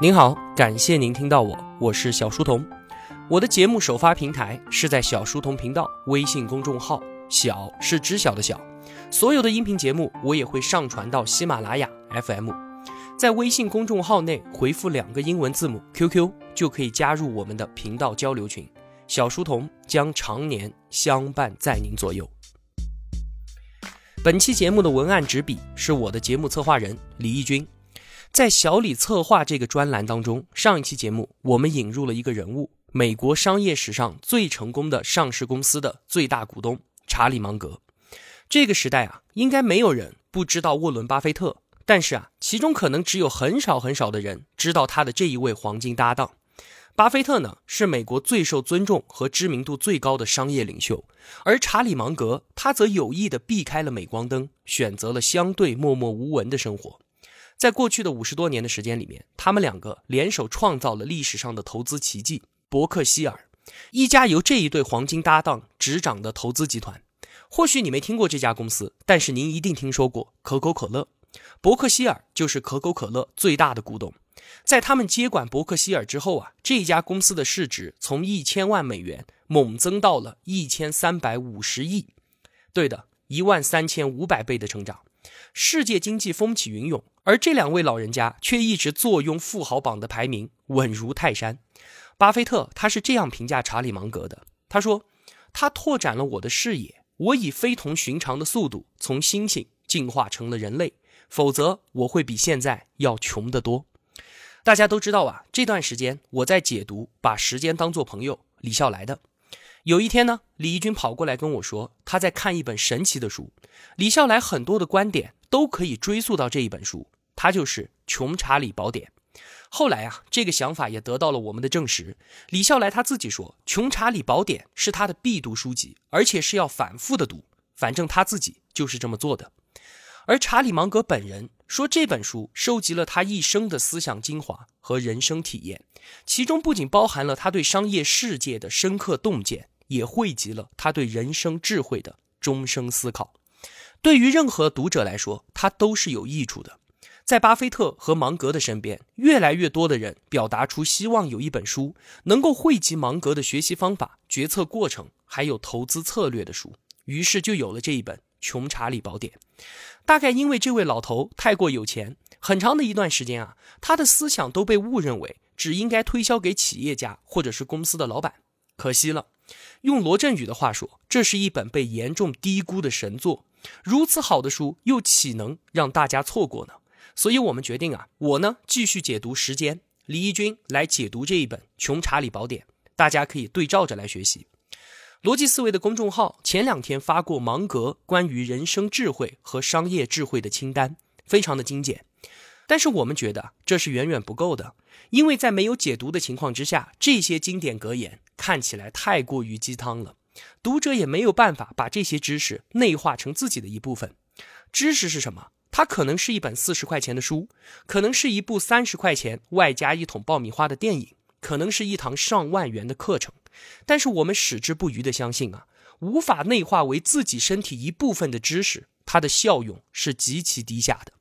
您好，感谢您听到我，我是小书童。我的节目首发平台是在小书童频道微信公众号，小是知晓的小。所有的音频节目我也会上传到喜马拉雅 FM，在微信公众号内回复两个英文字母 QQ 就可以加入我们的频道交流群。小书童将常年相伴在您左右。本期节目的文案执笔是我的节目策划人李义军。在小李策划这个专栏当中，上一期节目我们引入了一个人物，美国商业史上最成功的上市公司的最大股东查理芒格。这个时代啊，应该没有人不知道沃伦巴菲特，但是啊，其中可能只有很少很少的人知道他的这一位黄金搭档。巴菲特呢，是美国最受尊重和知名度最高的商业领袖，而查理芒格他则有意的避开了镁光灯，选择了相对默默无闻的生活。在过去的五十多年的时间里面，他们两个联手创造了历史上的投资奇迹——伯克希尔，一家由这一对黄金搭档执掌的投资集团。或许你没听过这家公司，但是您一定听说过可口可乐。伯克希尔就是可口可乐最大的股东。在他们接管伯克希尔之后啊，这家公司的市值从一千万美元猛增到了一千三百五十亿。对的，一万三千五百倍的成长。世界经济风起云涌，而这两位老人家却一直坐拥富豪榜的排名，稳如泰山。巴菲特他是这样评价查理芒格的：他说，他拓展了我的视野，我以非同寻常的速度从猩猩进化成了人类，否则我会比现在要穷得多。大家都知道啊，这段时间我在解读《把时间当作朋友》李笑来的。有一天呢，李义军跑过来跟我说，他在看一本神奇的书。李笑来很多的观点都可以追溯到这一本书，它就是《穷查理宝典》。后来啊，这个想法也得到了我们的证实。李笑来他自己说，《穷查理宝典》是他的必读书籍，而且是要反复的读。反正他自己就是这么做的。而查理芒格本人说，这本书收集了他一生的思想精华和人生体验，其中不仅包含了他对商业世界的深刻洞见。也汇集了他对人生智慧的终生思考，对于任何读者来说，它都是有益处的。在巴菲特和芒格的身边，越来越多的人表达出希望有一本书能够汇集芒格的学习方法、决策过程，还有投资策略的书。于是就有了这一本《穷查理宝典》。大概因为这位老头太过有钱，很长的一段时间啊，他的思想都被误认为只应该推销给企业家或者是公司的老板。可惜了。用罗振宇的话说，这是一本被严重低估的神作。如此好的书，又岂能让大家错过呢？所以，我们决定啊，我呢继续解读时间，李义军来解读这一本《穷查理宝典》，大家可以对照着来学习。逻辑思维的公众号前两天发过芒格关于人生智慧和商业智慧的清单，非常的精简。但是我们觉得这是远远不够的，因为在没有解读的情况之下，这些经典格言。看起来太过于鸡汤了，读者也没有办法把这些知识内化成自己的一部分。知识是什么？它可能是一本四十块钱的书，可能是一部三十块钱外加一桶爆米花的电影，可能是一堂上万元的课程。但是我们矢志不渝的相信啊，无法内化为自己身体一部分的知识，它的效用是极其低下的。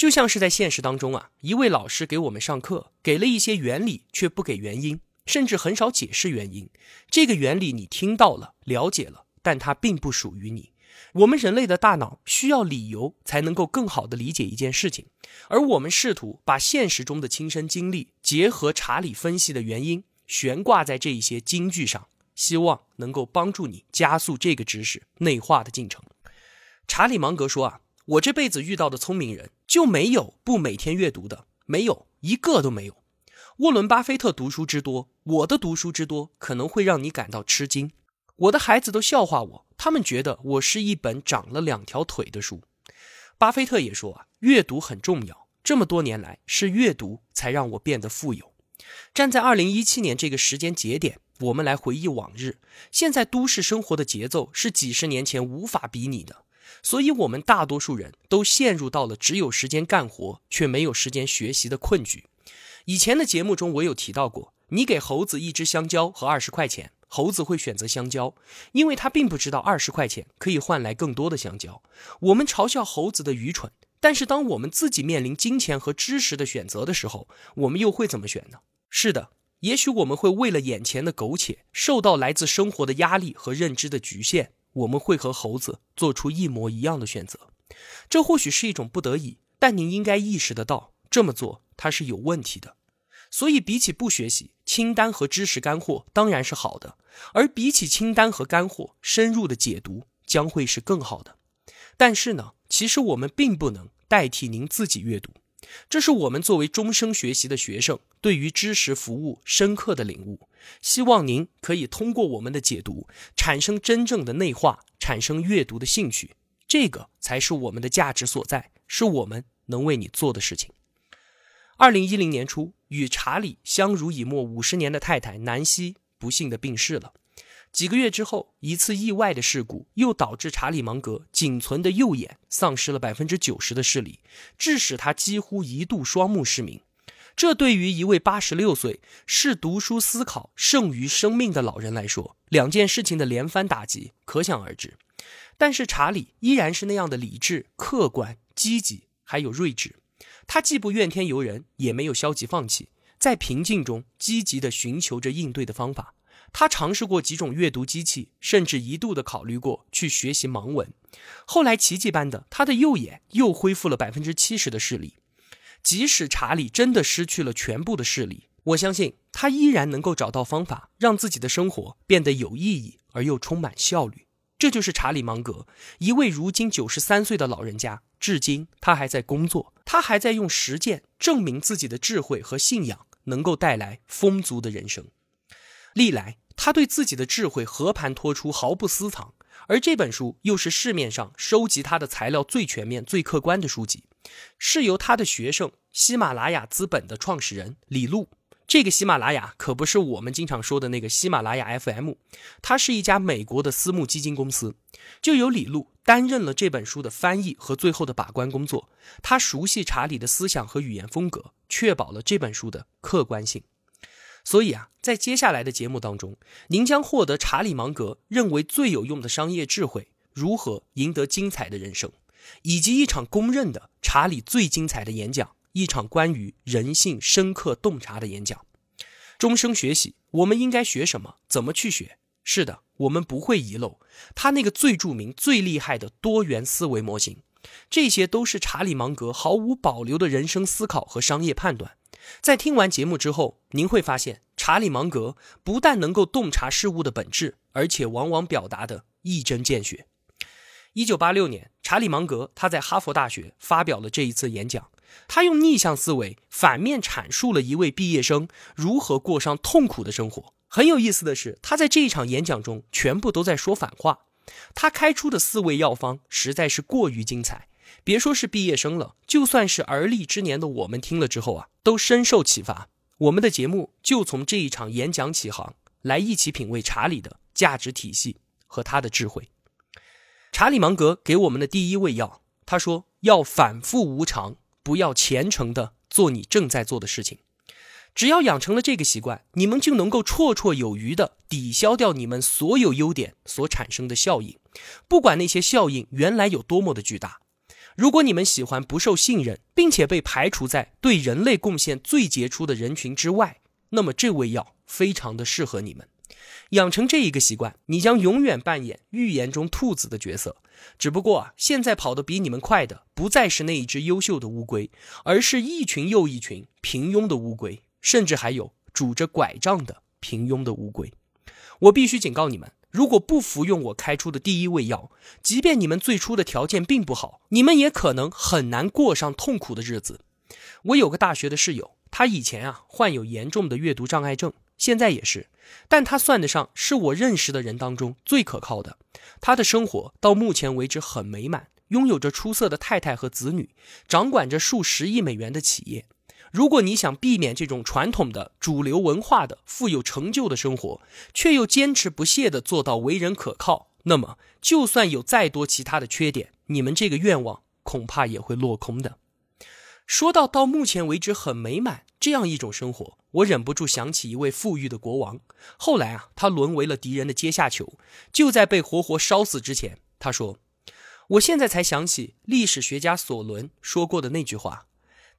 就像是在现实当中啊，一位老师给我们上课，给了一些原理，却不给原因。甚至很少解释原因，这个原理你听到了、了解了，但它并不属于你。我们人类的大脑需要理由才能够更好的理解一件事情，而我们试图把现实中的亲身经历结合查理分析的原因，悬挂在这一些金句上，希望能够帮助你加速这个知识内化的进程。查理芒格说啊，我这辈子遇到的聪明人就没有不每天阅读的，没有一个都没有。沃伦·巴菲特读书之多，我的读书之多可能会让你感到吃惊。我的孩子都笑话我，他们觉得我是一本长了两条腿的书。巴菲特也说啊，阅读很重要。这么多年来，是阅读才让我变得富有。站在二零一七年这个时间节点，我们来回忆往日。现在都市生活的节奏是几十年前无法比拟的，所以我们大多数人都陷入到了只有时间干活却没有时间学习的困局。以前的节目中，我有提到过，你给猴子一只香蕉和二十块钱，猴子会选择香蕉，因为他并不知道二十块钱可以换来更多的香蕉。我们嘲笑猴子的愚蠢，但是当我们自己面临金钱和知识的选择的时候，我们又会怎么选呢？是的，也许我们会为了眼前的苟且，受到来自生活的压力和认知的局限，我们会和猴子做出一模一样的选择。这或许是一种不得已，但您应该意识得到，这么做它是有问题的。所以，比起不学习，清单和知识干货当然是好的；而比起清单和干货，深入的解读将会是更好的。但是呢，其实我们并不能代替您自己阅读，这是我们作为终生学习的学生对于知识服务深刻的领悟。希望您可以通过我们的解读，产生真正的内化，产生阅读的兴趣。这个才是我们的价值所在，是我们能为你做的事情。二零一零年初，与查理相濡以沫五十年的太太南希不幸的病逝了。几个月之后，一次意外的事故又导致查理芒格仅存的右眼丧失了百分之九十的视力，致使他几乎一度双目失明。这对于一位八十六岁视读书思考胜于生命的老人来说，两件事情的连番打击可想而知。但是查理依然是那样的理智、客观、积极，还有睿智。他既不怨天尤人，也没有消极放弃，在平静中积极地寻求着应对的方法。他尝试过几种阅读机器，甚至一度的考虑过去学习盲文。后来奇迹般的，他的右眼又恢复了百分之七十的视力。即使查理真的失去了全部的视力，我相信他依然能够找到方法，让自己的生活变得有意义而又充满效率。这就是查理芒格，一位如今九十三岁的老人家。至今，他还在工作，他还在用实践证明自己的智慧和信仰能够带来丰足的人生。历来，他对自己的智慧和盘托出，毫不私藏。而这本书又是市面上收集他的材料最全面、最客观的书籍，是由他的学生喜马拉雅资本的创始人李路。这个喜马拉雅可不是我们经常说的那个喜马拉雅 FM，它是一家美国的私募基金公司，就由李路担任了这本书的翻译和最后的把关工作。他熟悉查理的思想和语言风格，确保了这本书的客观性。所以啊，在接下来的节目当中，您将获得查理芒格认为最有用的商业智慧，如何赢得精彩的人生，以及一场公认的查理最精彩的演讲。一场关于人性深刻洞察的演讲，终生学习，我们应该学什么？怎么去学？是的，我们不会遗漏他那个最著名、最厉害的多元思维模型。这些都是查理芒格毫无保留的人生思考和商业判断。在听完节目之后，您会发现，查理芒格不但能够洞察事物的本质，而且往往表达的一针见血。一九八六年，查理芒格他在哈佛大学发表了这一次演讲。他用逆向思维反面阐述了一位毕业生如何过上痛苦的生活。很有意思的是，他在这一场演讲中全部都在说反话。他开出的四味药方实在是过于精彩，别说是毕业生了，就算是而立之年的我们听了之后啊，都深受启发。我们的节目就从这一场演讲起航，来一起品味查理的价值体系和他的智慧。查理芒格给我们的第一味药，他说要反复无常。不要虔诚的做你正在做的事情，只要养成了这个习惯，你们就能够绰绰有余的抵消掉你们所有优点所产生的效应，不管那些效应原来有多么的巨大。如果你们喜欢不受信任，并且被排除在对人类贡献最杰出的人群之外，那么这味药非常的适合你们。养成这一个习惯，你将永远扮演预言中兔子的角色。只不过啊，现在跑得比你们快的不再是那一只优秀的乌龟，而是一群又一群平庸的乌龟，甚至还有拄着拐杖的平庸的乌龟。我必须警告你们，如果不服用我开出的第一味药，即便你们最初的条件并不好，你们也可能很难过上痛苦的日子。我有个大学的室友，他以前啊患有严重的阅读障碍症。现在也是，但他算得上是我认识的人当中最可靠的。他的生活到目前为止很美满，拥有着出色的太太和子女，掌管着数十亿美元的企业。如果你想避免这种传统的主流文化的富有成就的生活，却又坚持不懈地做到为人可靠，那么就算有再多其他的缺点，你们这个愿望恐怕也会落空的。说到到目前为止很美满这样一种生活。我忍不住想起一位富裕的国王，后来啊，他沦为了敌人的阶下囚。就在被活活烧死之前，他说：“我现在才想起历史学家索伦说过的那句话：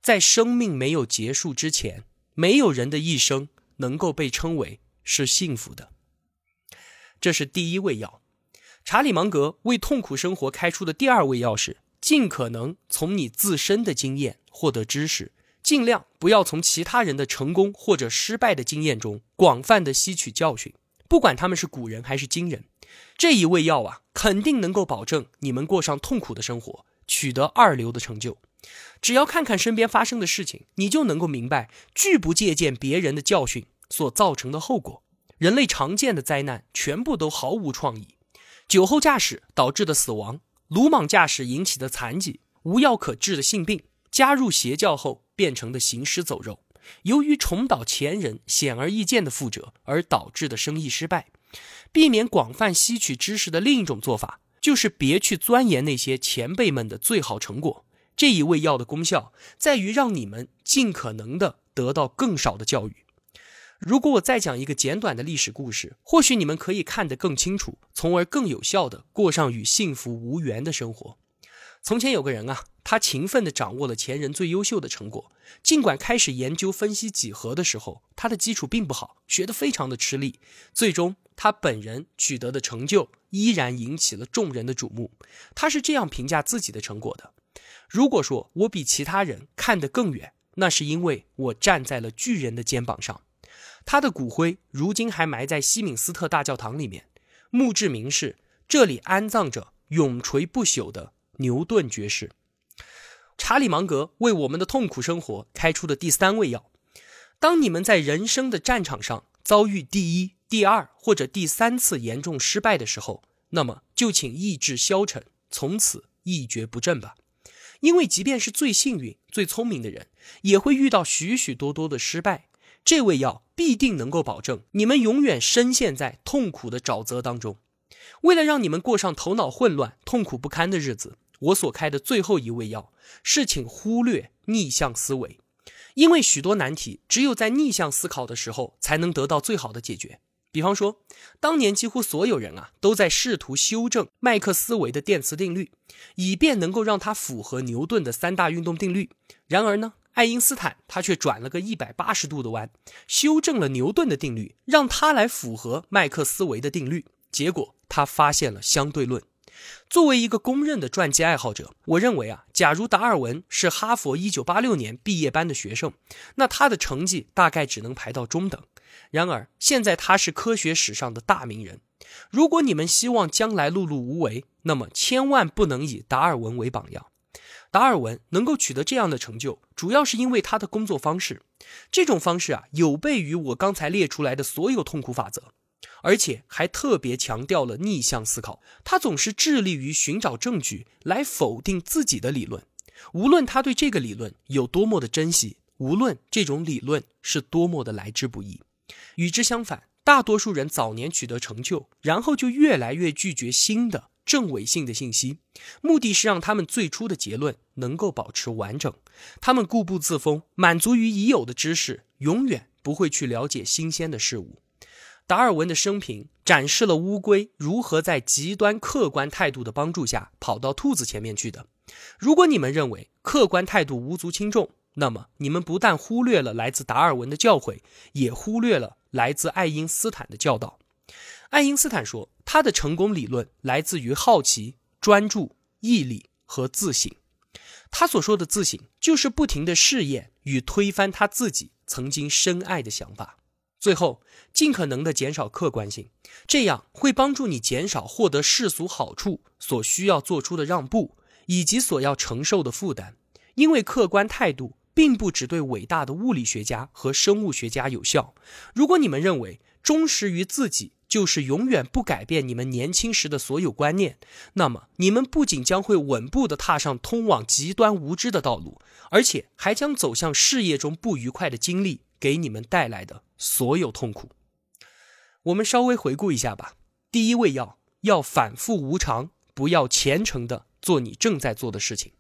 在生命没有结束之前，没有人的一生能够被称为是幸福的。这是第一味药。查理芒格为痛苦生活开出的第二味药是：尽可能从你自身的经验获得知识，尽量不要从其他人的成功或者失败的经验中广泛的吸取教训，不管他们是古人还是今人。这一味药啊，肯定能够保证你们过上痛苦的生活，取得二流的成就。只要看看身边发生的事情，你就能够明白，拒不借鉴别人的教训所造成的后果。人类常见的灾难全部都毫无创意：酒后驾驶导致的死亡，鲁莽驾驶引起的残疾，无药可治的性病，加入邪教后变成的行尸走肉，由于重蹈前人显而易见的覆辙而导致的生意失败。避免广泛吸取知识的另一种做法，就是别去钻研那些前辈们的最好成果。这一味药的功效在于让你们尽可能的得到更少的教育。如果我再讲一个简短的历史故事，或许你们可以看得更清楚，从而更有效的过上与幸福无缘的生活。从前有个人啊，他勤奋地掌握了前人最优秀的成果。尽管开始研究分析几何的时候，他的基础并不好，学得非常的吃力。最终，他本人取得的成就依然引起了众人的瞩目。他是这样评价自己的成果的：“如果说我比其他人看得更远，那是因为我站在了巨人的肩膀上。”他的骨灰如今还埋在西敏斯特大教堂里面，墓志铭是：“这里安葬着永垂不朽的。”牛顿爵士，查理芒格为我们的痛苦生活开出的第三味药。当你们在人生的战场上遭遇第一、第二或者第三次严重失败的时候，那么就请意志消沉，从此一蹶不振吧。因为即便是最幸运、最聪明的人，也会遇到许许多多的失败。这味药必定能够保证你们永远深陷在痛苦的沼泽当中。为了让你们过上头脑混乱、痛苦不堪的日子。我所开的最后一味药是，请忽略逆向思维，因为许多难题只有在逆向思考的时候才能得到最好的解决。比方说，当年几乎所有人啊都在试图修正麦克斯韦的电磁定律，以便能够让它符合牛顿的三大运动定律。然而呢，爱因斯坦他却转了个一百八十度的弯，修正了牛顿的定律，让它来符合麦克斯韦的定律。结果他发现了相对论。作为一个公认的传记爱好者，我认为啊，假如达尔文是哈佛1986年毕业班的学生，那他的成绩大概只能排到中等。然而，现在他是科学史上的大名人。如果你们希望将来碌碌无为，那么千万不能以达尔文为榜样。达尔文能够取得这样的成就，主要是因为他的工作方式。这种方式啊，有悖于我刚才列出来的所有痛苦法则。而且还特别强调了逆向思考，他总是致力于寻找证据来否定自己的理论，无论他对这个理论有多么的珍惜，无论这种理论是多么的来之不易。与之相反，大多数人早年取得成就，然后就越来越拒绝新的正伪性的信息，目的是让他们最初的结论能够保持完整。他们固步自封，满足于已有的知识，永远不会去了解新鲜的事物。达尔文的生平展示了乌龟如何在极端客观态度的帮助下跑到兔子前面去的。如果你们认为客观态度无足轻重，那么你们不但忽略了来自达尔文的教诲，也忽略了来自爱因斯坦的教导。爱因斯坦说，他的成功理论来自于好奇、专注、毅力和自省。他所说的自省，就是不停的试验与推翻他自己曾经深爱的想法。最后，尽可能的减少客观性，这样会帮助你减少获得世俗好处所需要做出的让步，以及所要承受的负担。因为客观态度并不只对伟大的物理学家和生物学家有效。如果你们认为忠实于自己就是永远不改变你们年轻时的所有观念，那么你们不仅将会稳步的踏上通往极端无知的道路，而且还将走向事业中不愉快的经历。给你们带来的所有痛苦，我们稍微回顾一下吧。第一味药要反复无常，不要虔诚的做你正在做的事情。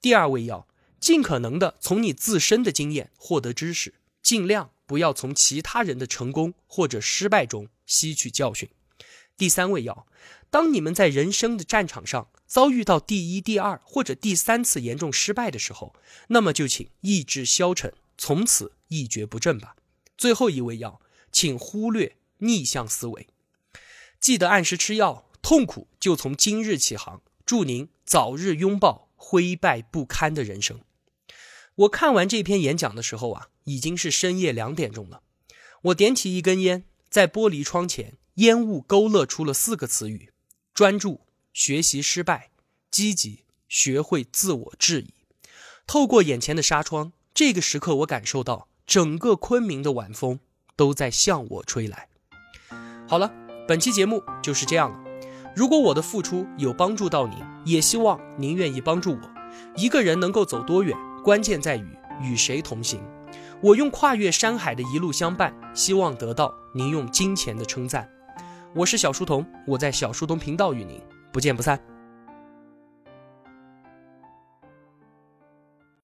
第二味药，尽可能的从你自身的经验获得知识，尽量不要从其他人的成功或者失败中吸取教训。第三味药，当你们在人生的战场上遭遇到第一、第二或者第三次严重失败的时候，那么就请意志消沉，从此一蹶不振吧。最后一味药，请忽略逆向思维，记得按时吃药，痛苦就从今日起航。祝您早日拥抱灰败不堪的人生。我看完这篇演讲的时候啊，已经是深夜两点钟了。我点起一根烟，在玻璃窗前，烟雾勾勒出了四个词语：专注、学习失败、积极、学会自我质疑。透过眼前的纱窗，这个时刻我感受到整个昆明的晚风都在向我吹来。好了，本期节目就是这样了。如果我的付出有帮助到您，也希望您愿意帮助我。一个人能够走多远，关键在于与谁同行。我用跨越山海的一路相伴，希望得到您用金钱的称赞。我是小书童，我在小书童频道与您不见不散。